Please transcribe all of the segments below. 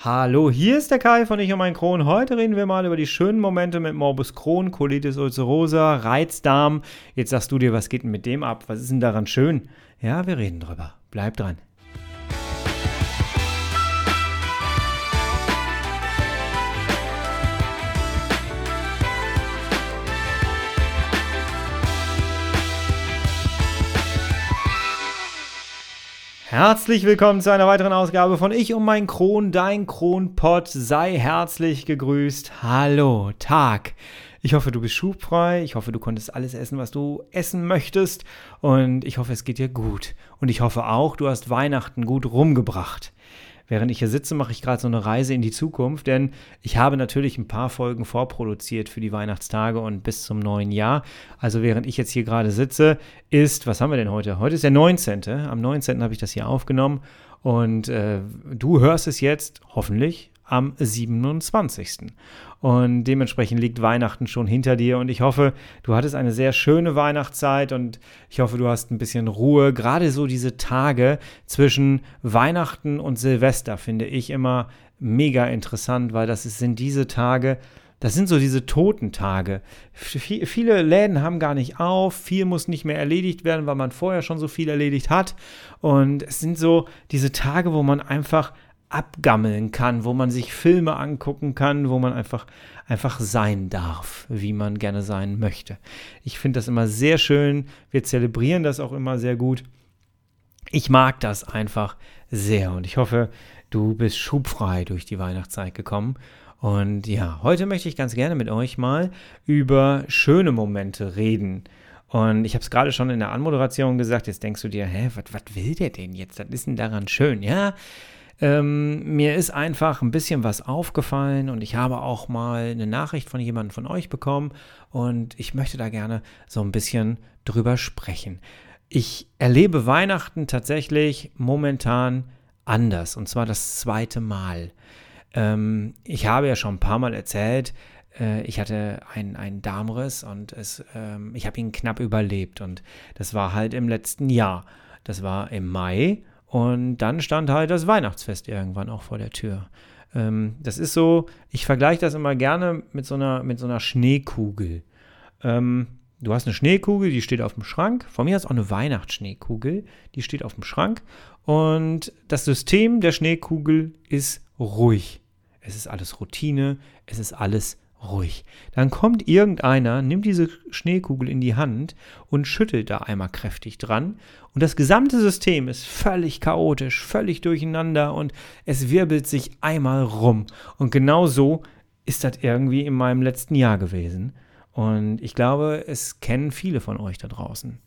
Hallo, hier ist der Kai von Ich und mein Kron. Heute reden wir mal über die schönen Momente mit Morbus Crohn, Colitis ulcerosa, Reizdarm. Jetzt sagst du dir, was geht denn mit dem ab? Was ist denn daran schön? Ja, wir reden drüber. Bleib dran. Herzlich willkommen zu einer weiteren Ausgabe von Ich um mein Kron, dein Kronpott. Sei herzlich gegrüßt. Hallo, Tag. Ich hoffe, du bist schubfrei. Ich hoffe, du konntest alles essen, was du essen möchtest. Und ich hoffe, es geht dir gut. Und ich hoffe auch, du hast Weihnachten gut rumgebracht. Während ich hier sitze, mache ich gerade so eine Reise in die Zukunft, denn ich habe natürlich ein paar Folgen vorproduziert für die Weihnachtstage und bis zum neuen Jahr. Also während ich jetzt hier gerade sitze, ist, was haben wir denn heute? Heute ist der 19. Am 19. habe ich das hier aufgenommen und äh, du hörst es jetzt hoffentlich am 27. Und dementsprechend liegt Weihnachten schon hinter dir. Und ich hoffe, du hattest eine sehr schöne Weihnachtszeit und ich hoffe, du hast ein bisschen Ruhe. Gerade so diese Tage zwischen Weihnachten und Silvester finde ich immer mega interessant, weil das sind diese Tage, das sind so diese Totentage. Viele Läden haben gar nicht auf, viel muss nicht mehr erledigt werden, weil man vorher schon so viel erledigt hat. Und es sind so diese Tage, wo man einfach abgammeln kann, wo man sich Filme angucken kann, wo man einfach, einfach sein darf, wie man gerne sein möchte. Ich finde das immer sehr schön. Wir zelebrieren das auch immer sehr gut. Ich mag das einfach sehr und ich hoffe, du bist schubfrei durch die Weihnachtszeit gekommen. Und ja, heute möchte ich ganz gerne mit euch mal über schöne Momente reden. Und ich habe es gerade schon in der Anmoderation gesagt, jetzt denkst du dir, hä, was will der denn jetzt? Was ist denn daran schön? Ja, ähm, mir ist einfach ein bisschen was aufgefallen und ich habe auch mal eine Nachricht von jemandem von euch bekommen und ich möchte da gerne so ein bisschen drüber sprechen. Ich erlebe Weihnachten tatsächlich momentan anders und zwar das zweite Mal. Ähm, ich habe ja schon ein paar Mal erzählt, äh, ich hatte einen Darmriss und es, ähm, ich habe ihn knapp überlebt und das war halt im letzten Jahr. Das war im Mai und dann stand halt das Weihnachtsfest irgendwann auch vor der Tür. Ähm, das ist so, ich vergleiche das immer gerne mit so einer, mit so einer Schneekugel. Ähm, du hast eine Schneekugel, die steht auf dem Schrank. Von mir ist auch eine Weihnachtsschneekugel, die steht auf dem Schrank. Und das System der Schneekugel ist ruhig. Es ist alles Routine, es ist alles ruhig. Dann kommt irgendeiner, nimmt diese Schneekugel in die Hand und schüttelt da einmal kräftig dran. Und das gesamte System ist völlig chaotisch, völlig durcheinander und es wirbelt sich einmal rum. Und genau so ist das irgendwie in meinem letzten Jahr gewesen. Und ich glaube, es kennen viele von euch da draußen.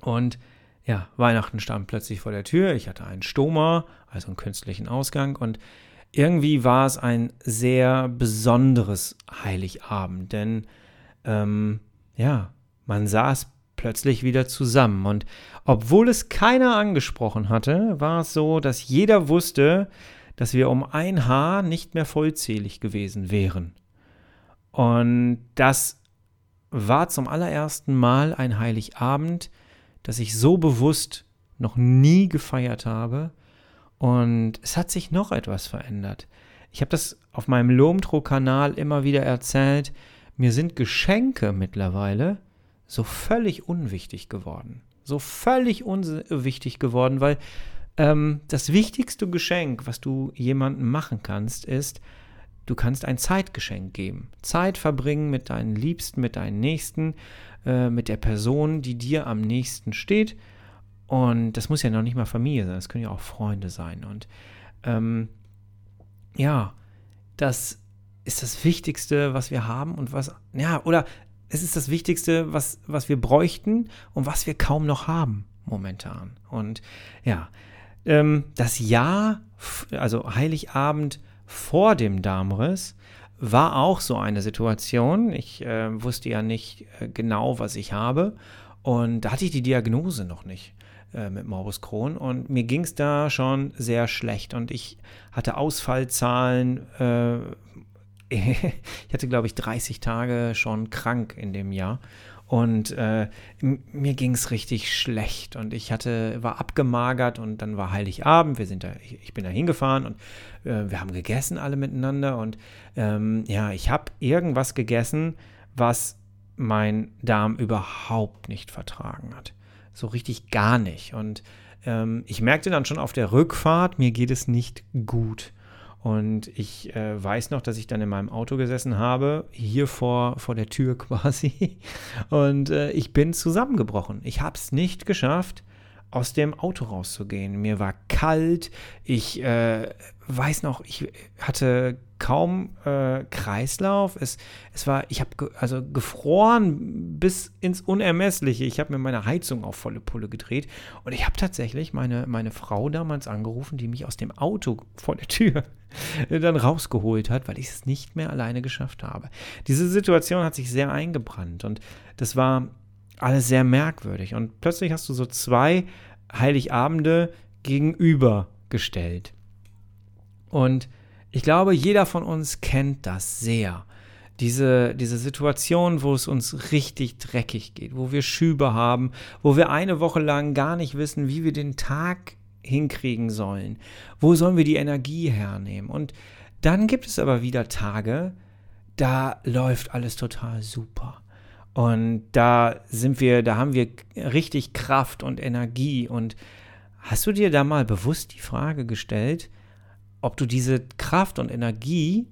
Und ja, Weihnachten stand plötzlich vor der Tür. Ich hatte einen Stoma, also einen künstlichen Ausgang. Und irgendwie war es ein sehr besonderes Heiligabend, denn ähm, ja, man saß plötzlich wieder zusammen. Und obwohl es keiner angesprochen hatte, war es so, dass jeder wusste, dass wir um ein Haar nicht mehr vollzählig gewesen wären. Und das war zum allerersten Mal ein Heiligabend, das ich so bewusst noch nie gefeiert habe und es hat sich noch etwas verändert. Ich habe das auf meinem Lomtro-Kanal immer wieder erzählt. Mir sind Geschenke mittlerweile so völlig unwichtig geworden. So völlig unwichtig geworden, weil ähm, das wichtigste Geschenk, was du jemandem machen kannst, ist, du kannst ein Zeitgeschenk geben. Zeit verbringen mit deinen Liebsten, mit deinen Nächsten, äh, mit der Person, die dir am nächsten steht und das muss ja noch nicht mal Familie sein, das können ja auch Freunde sein. Und ähm, ja, das ist das Wichtigste, was wir haben und was, ja, oder es ist das Wichtigste, was, was wir bräuchten und was wir kaum noch haben momentan. Und ja, ähm, das Jahr, also Heiligabend vor dem Darmriss, war auch so eine Situation. Ich äh, wusste ja nicht äh, genau, was ich habe. Und da hatte ich die Diagnose noch nicht. Äh, mit Morbus Crohn. Und mir ging es da schon sehr schlecht. Und ich hatte Ausfallzahlen. Äh, ich hatte, glaube ich, 30 Tage schon krank in dem Jahr. Und äh, mir ging es richtig schlecht. Und ich hatte, war abgemagert und dann war Heiligabend, wir sind da, ich, ich bin da hingefahren und äh, wir haben gegessen alle miteinander. Und ähm, ja, ich habe irgendwas gegessen, was mein Darm überhaupt nicht vertragen hat. So richtig gar nicht. Und ähm, ich merkte dann schon auf der Rückfahrt, mir geht es nicht gut. Und ich äh, weiß noch, dass ich dann in meinem Auto gesessen habe, hier vor, vor der Tür quasi. Und äh, ich bin zusammengebrochen. Ich habe es nicht geschafft, aus dem Auto rauszugehen. Mir war kalt. Ich äh, weiß noch, ich hatte kaum äh, Kreislauf. Es, es war, ich habe ge also gefroren bis ins Unermessliche. Ich habe mir meine Heizung auf volle Pulle gedreht und ich habe tatsächlich meine, meine Frau damals angerufen, die mich aus dem Auto vor der Tür dann rausgeholt hat, weil ich es nicht mehr alleine geschafft habe. Diese Situation hat sich sehr eingebrannt und das war alles sehr merkwürdig. Und plötzlich hast du so zwei Heiligabende gegenübergestellt. Und ich glaube, jeder von uns kennt das sehr. Diese, diese Situation, wo es uns richtig dreckig geht, wo wir Schübe haben, wo wir eine Woche lang gar nicht wissen, wie wir den Tag hinkriegen sollen. Wo sollen wir die Energie hernehmen? Und dann gibt es aber wieder Tage, da läuft alles total super. Und da sind wir, da haben wir richtig Kraft und Energie. Und hast du dir da mal bewusst die Frage gestellt, ob du diese Kraft und Energie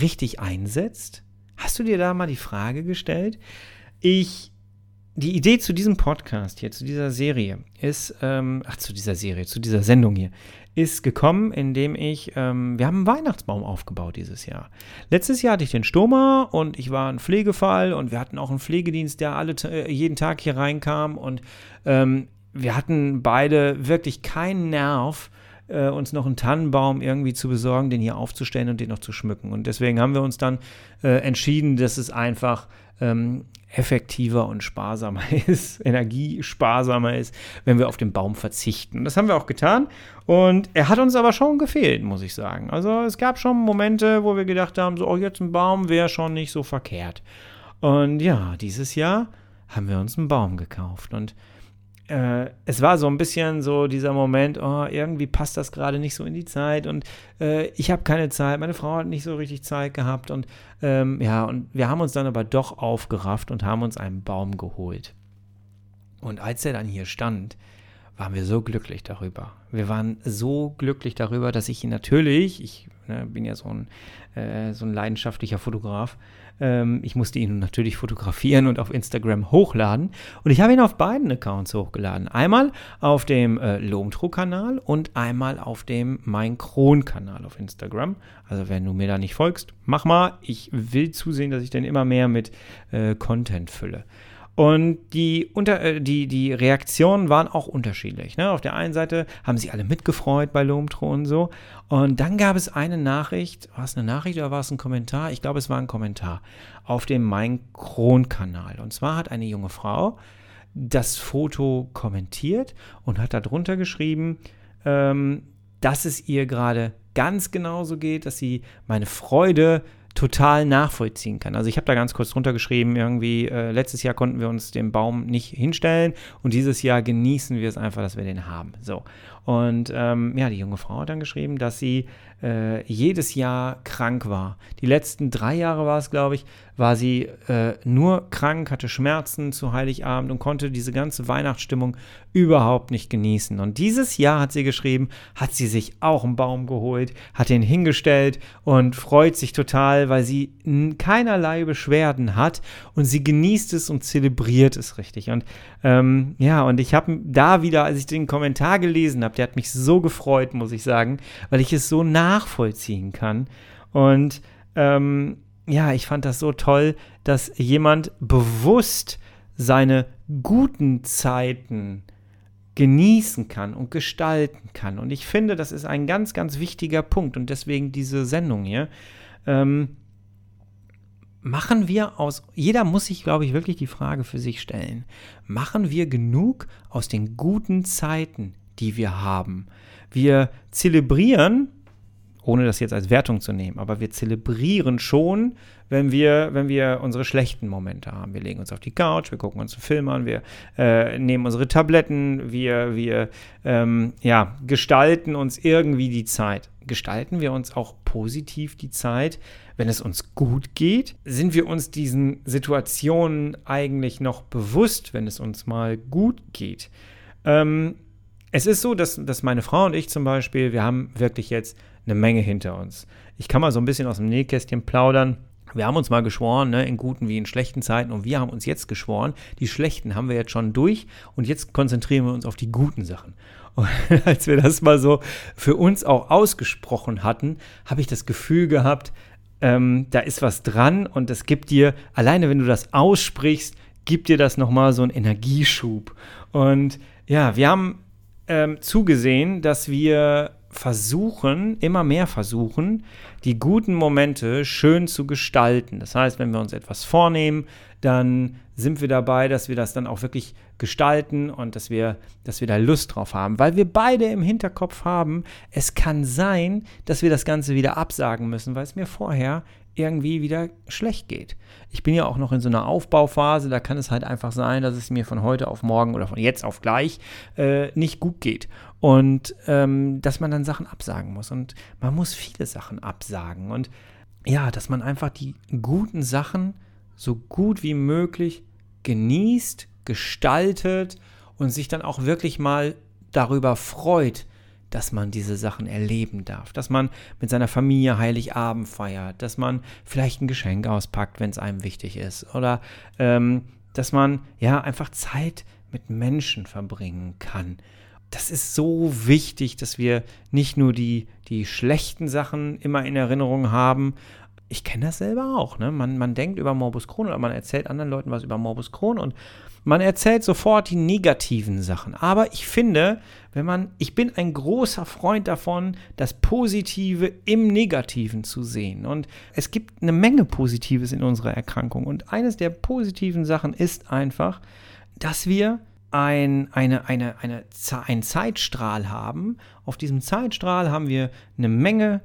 richtig einsetzt? Hast du dir da mal die Frage gestellt? Ich, die Idee zu diesem Podcast hier, zu dieser Serie, ist, ähm, ach, zu dieser Serie, zu dieser Sendung hier, ist gekommen, indem ich, ähm, wir haben einen Weihnachtsbaum aufgebaut dieses Jahr. Letztes Jahr hatte ich den Stoma und ich war ein Pflegefall und wir hatten auch einen Pflegedienst, der alle, äh, jeden Tag hier reinkam und ähm, wir hatten beide wirklich keinen Nerv, äh, uns noch einen Tannenbaum irgendwie zu besorgen, den hier aufzustellen und den noch zu schmücken. Und deswegen haben wir uns dann äh, entschieden, dass es einfach ähm, effektiver und sparsamer ist, energiesparsamer ist, wenn wir auf den Baum verzichten. Das haben wir auch getan. Und er hat uns aber schon gefehlt, muss ich sagen. Also es gab schon Momente, wo wir gedacht haben, so, oh, jetzt ein Baum wäre schon nicht so verkehrt. Und ja, dieses Jahr haben wir uns einen Baum gekauft. Und äh, es war so ein bisschen so dieser Moment, oh, irgendwie passt das gerade nicht so in die Zeit und äh, ich habe keine Zeit, meine Frau hat nicht so richtig Zeit gehabt und ähm, ja, und wir haben uns dann aber doch aufgerafft und haben uns einen Baum geholt. Und als er dann hier stand, waren wir so glücklich darüber. Wir waren so glücklich darüber, dass ich ihn natürlich, ich ne, bin ja so ein, äh, so ein leidenschaftlicher Fotograf, ähm, ich musste ihn natürlich fotografieren und auf Instagram hochladen. Und ich habe ihn auf beiden Accounts hochgeladen. Einmal auf dem äh, Lomtro-Kanal und einmal auf dem Mein Kron-Kanal auf Instagram. Also wenn du mir da nicht folgst, mach mal. Ich will zusehen, dass ich dann immer mehr mit äh, Content fülle. Und die, unter, äh, die, die Reaktionen waren auch unterschiedlich. Ne? Auf der einen Seite haben sie alle mitgefreut bei Lomtro und so. Und dann gab es eine Nachricht, war es eine Nachricht oder war es ein Kommentar? Ich glaube, es war ein Kommentar auf dem Mein Kron-Kanal. Und zwar hat eine junge Frau das Foto kommentiert und hat darunter geschrieben, ähm, dass es ihr gerade ganz genauso geht, dass sie meine Freude total nachvollziehen kann. Also ich habe da ganz kurz drunter geschrieben, irgendwie, äh, letztes Jahr konnten wir uns den Baum nicht hinstellen und dieses Jahr genießen wir es einfach, dass wir den haben. So. Und ähm, ja, die junge Frau hat dann geschrieben, dass sie äh, jedes Jahr krank war. Die letzten drei Jahre war es, glaube ich, war sie äh, nur krank, hatte Schmerzen zu Heiligabend und konnte diese ganze Weihnachtsstimmung überhaupt nicht genießen. Und dieses Jahr hat sie geschrieben, hat sie sich auch einen Baum geholt, hat ihn hingestellt und freut sich total, weil sie keinerlei Beschwerden hat und sie genießt es und zelebriert es richtig. Und ähm, ja, und ich habe da wieder, als ich den Kommentar gelesen habe, der hat mich so gefreut, muss ich sagen, weil ich es so nachvollziehen kann. Und ähm, ja, ich fand das so toll, dass jemand bewusst seine guten Zeiten genießen kann und gestalten kann. Und ich finde, das ist ein ganz, ganz wichtiger Punkt und deswegen diese Sendung hier. Ähm, machen wir aus, jeder muss sich, glaube ich, wirklich die Frage für sich stellen, machen wir genug aus den guten Zeiten, die wir haben? Wir zelebrieren ohne das jetzt als Wertung zu nehmen, aber wir zelebrieren schon, wenn wir, wenn wir unsere schlechten Momente haben. Wir legen uns auf die Couch, wir gucken uns einen Film an, wir äh, nehmen unsere Tabletten, wir, wir ähm, ja, gestalten uns irgendwie die Zeit. Gestalten wir uns auch positiv die Zeit, wenn es uns gut geht? Sind wir uns diesen Situationen eigentlich noch bewusst, wenn es uns mal gut geht? Ähm, es ist so, dass, dass meine Frau und ich zum Beispiel, wir haben wirklich jetzt eine Menge hinter uns. Ich kann mal so ein bisschen aus dem Nähkästchen plaudern. Wir haben uns mal geschworen, ne, in guten wie in schlechten Zeiten, und wir haben uns jetzt geschworen, die schlechten haben wir jetzt schon durch und jetzt konzentrieren wir uns auf die guten Sachen. Und als wir das mal so für uns auch ausgesprochen hatten, habe ich das Gefühl gehabt, ähm, da ist was dran und das gibt dir, alleine wenn du das aussprichst, gibt dir das nochmal so einen Energieschub. Und ja, wir haben ähm, zugesehen, dass wir versuchen, immer mehr versuchen, die guten Momente schön zu gestalten. Das heißt, wenn wir uns etwas vornehmen, dann sind wir dabei, dass wir das dann auch wirklich gestalten und dass wir, dass wir da Lust drauf haben. Weil wir beide im Hinterkopf haben, es kann sein, dass wir das Ganze wieder absagen müssen, weil es mir vorher irgendwie wieder schlecht geht. Ich bin ja auch noch in so einer Aufbauphase, da kann es halt einfach sein, dass es mir von heute auf morgen oder von jetzt auf gleich äh, nicht gut geht. Und ähm, dass man dann Sachen absagen muss. Und man muss viele Sachen absagen. Und ja, dass man einfach die guten Sachen so gut wie möglich genießt, gestaltet und sich dann auch wirklich mal darüber freut, dass man diese Sachen erleben darf, dass man mit seiner Familie Heiligabend feiert, dass man vielleicht ein Geschenk auspackt, wenn es einem wichtig ist, oder ähm, dass man ja einfach Zeit mit Menschen verbringen kann. Das ist so wichtig, dass wir nicht nur die, die schlechten Sachen immer in Erinnerung haben. Ich kenne das selber auch. Ne? Man, man denkt über Morbus Crohn oder man erzählt anderen Leuten was über Morbus Crohn und man erzählt sofort die negativen Sachen. Aber ich finde, wenn man, ich bin ein großer Freund davon, das Positive im Negativen zu sehen. Und es gibt eine Menge Positives in unserer Erkrankung. Und eines der positiven Sachen ist einfach, dass wir ein, eine, eine, eine, einen Zeitstrahl haben. Auf diesem Zeitstrahl haben wir eine Menge,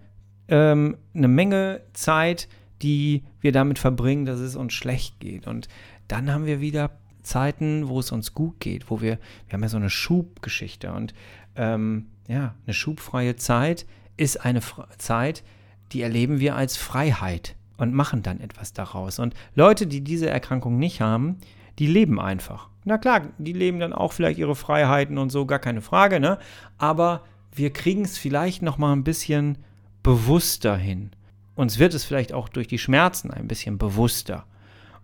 ähm, eine Menge Zeit, die wir damit verbringen, dass es uns schlecht geht. Und dann haben wir wieder Zeiten, wo es uns gut geht, wo wir, wir haben ja so eine Schubgeschichte und ähm, ja, eine schubfreie Zeit ist eine Fre Zeit, die erleben wir als Freiheit und machen dann etwas daraus. Und Leute, die diese Erkrankung nicht haben, die leben einfach. Na klar, die leben dann auch vielleicht ihre Freiheiten und so, gar keine Frage, ne? Aber wir kriegen es vielleicht noch mal ein bisschen bewusster hin. Uns wird es vielleicht auch durch die Schmerzen ein bisschen bewusster.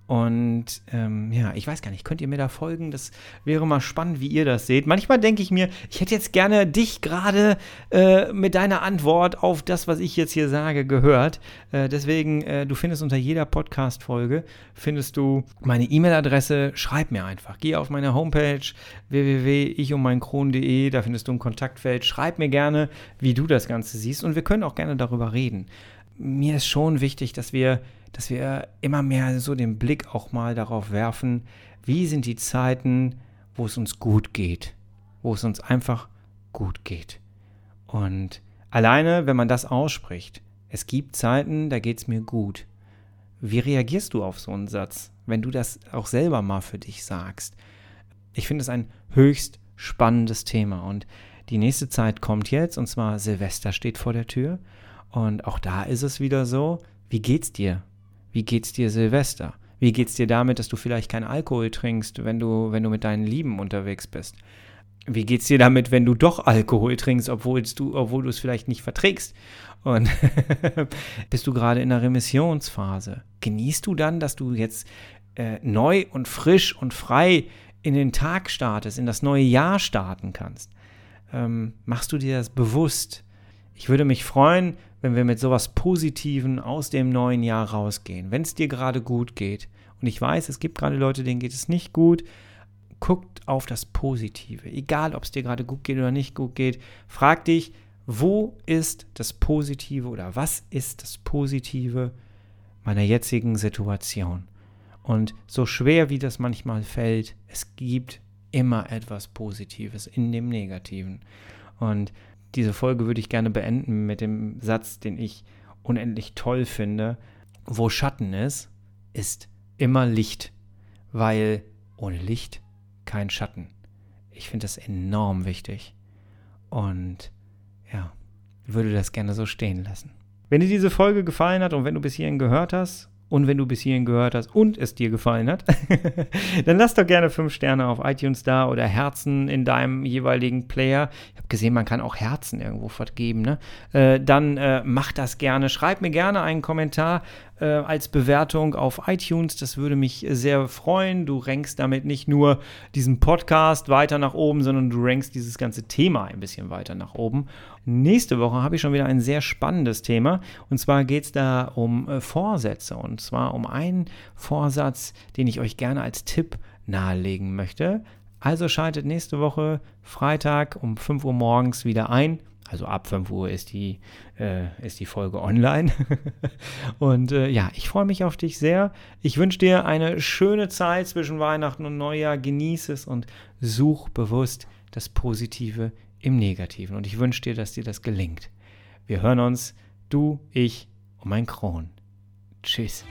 Und ähm, ja, ich weiß gar nicht, könnt ihr mir da folgen? Das wäre mal spannend, wie ihr das seht. Manchmal denke ich mir, ich hätte jetzt gerne dich gerade äh, mit deiner Antwort auf das, was ich jetzt hier sage, gehört. Äh, deswegen, äh, du findest unter jeder Podcast-Folge, findest du meine E-Mail-Adresse. Schreib mir einfach. Geh auf meine Homepage www.ichummeinkron.de, da findest du ein Kontaktfeld. Schreib mir gerne, wie du das Ganze siehst und wir können auch gerne darüber reden. Mir ist schon wichtig, dass wir dass wir immer mehr so den Blick auch mal darauf werfen, wie sind die Zeiten, wo es uns gut geht, wo es uns einfach gut geht. Und alleine, wenn man das ausspricht, es gibt Zeiten, da geht es mir gut. Wie reagierst du auf so einen Satz, wenn du das auch selber mal für dich sagst? Ich finde es ein höchst spannendes Thema und die nächste Zeit kommt jetzt und zwar Silvester steht vor der Tür und auch da ist es wieder so, wie geht's dir? Wie geht's dir Silvester? Wie geht's dir damit, dass du vielleicht keinen Alkohol trinkst, wenn du, wenn du mit deinen Lieben unterwegs bist? Wie geht's dir damit, wenn du doch Alkohol trinkst, obwohl du, obwohl du es vielleicht nicht verträgst? Und bist du gerade in einer Remissionsphase? Genießt du dann, dass du jetzt äh, neu und frisch und frei in den Tag startest, in das neue Jahr starten kannst? Ähm, machst du dir das bewusst? Ich würde mich freuen, wenn wir mit sowas Positiven aus dem neuen Jahr rausgehen. Wenn es dir gerade gut geht. Und ich weiß, es gibt gerade Leute, denen geht es nicht gut. Guckt auf das Positive. Egal, ob es dir gerade gut geht oder nicht gut geht. Frag dich, wo ist das Positive oder was ist das Positive meiner jetzigen Situation? Und so schwer wie das manchmal fällt, es gibt immer etwas Positives in dem Negativen. Und diese Folge würde ich gerne beenden mit dem Satz, den ich unendlich toll finde. Wo Schatten ist, ist immer Licht, weil ohne Licht kein Schatten. Ich finde das enorm wichtig und ja, würde das gerne so stehen lassen. Wenn dir diese Folge gefallen hat und wenn du bis hierhin gehört hast und wenn du bis hierhin gehört hast und es dir gefallen hat, dann lass doch gerne 5 Sterne auf iTunes da oder Herzen in deinem jeweiligen Player. Ich habe gesehen, man kann auch Herzen irgendwo vergeben. Ne? Äh, dann äh, mach das gerne. Schreib mir gerne einen Kommentar äh, als Bewertung auf iTunes. Das würde mich sehr freuen. Du rankst damit nicht nur diesen Podcast weiter nach oben, sondern du rankst dieses ganze Thema ein bisschen weiter nach oben. Nächste Woche habe ich schon wieder ein sehr spannendes Thema. Und zwar geht es da um äh, Vorsätze. Und zwar um einen Vorsatz, den ich euch gerne als Tipp nahelegen möchte. Also schaltet nächste Woche Freitag um 5 Uhr morgens wieder ein. Also ab 5 Uhr ist die, äh, ist die Folge online. und äh, ja, ich freue mich auf dich sehr. Ich wünsche dir eine schöne Zeit zwischen Weihnachten und Neujahr. Genieße es und such bewusst das Positive im Negativen. Und ich wünsche dir, dass dir das gelingt. Wir hören uns, du, ich und mein Kron. Tschüss.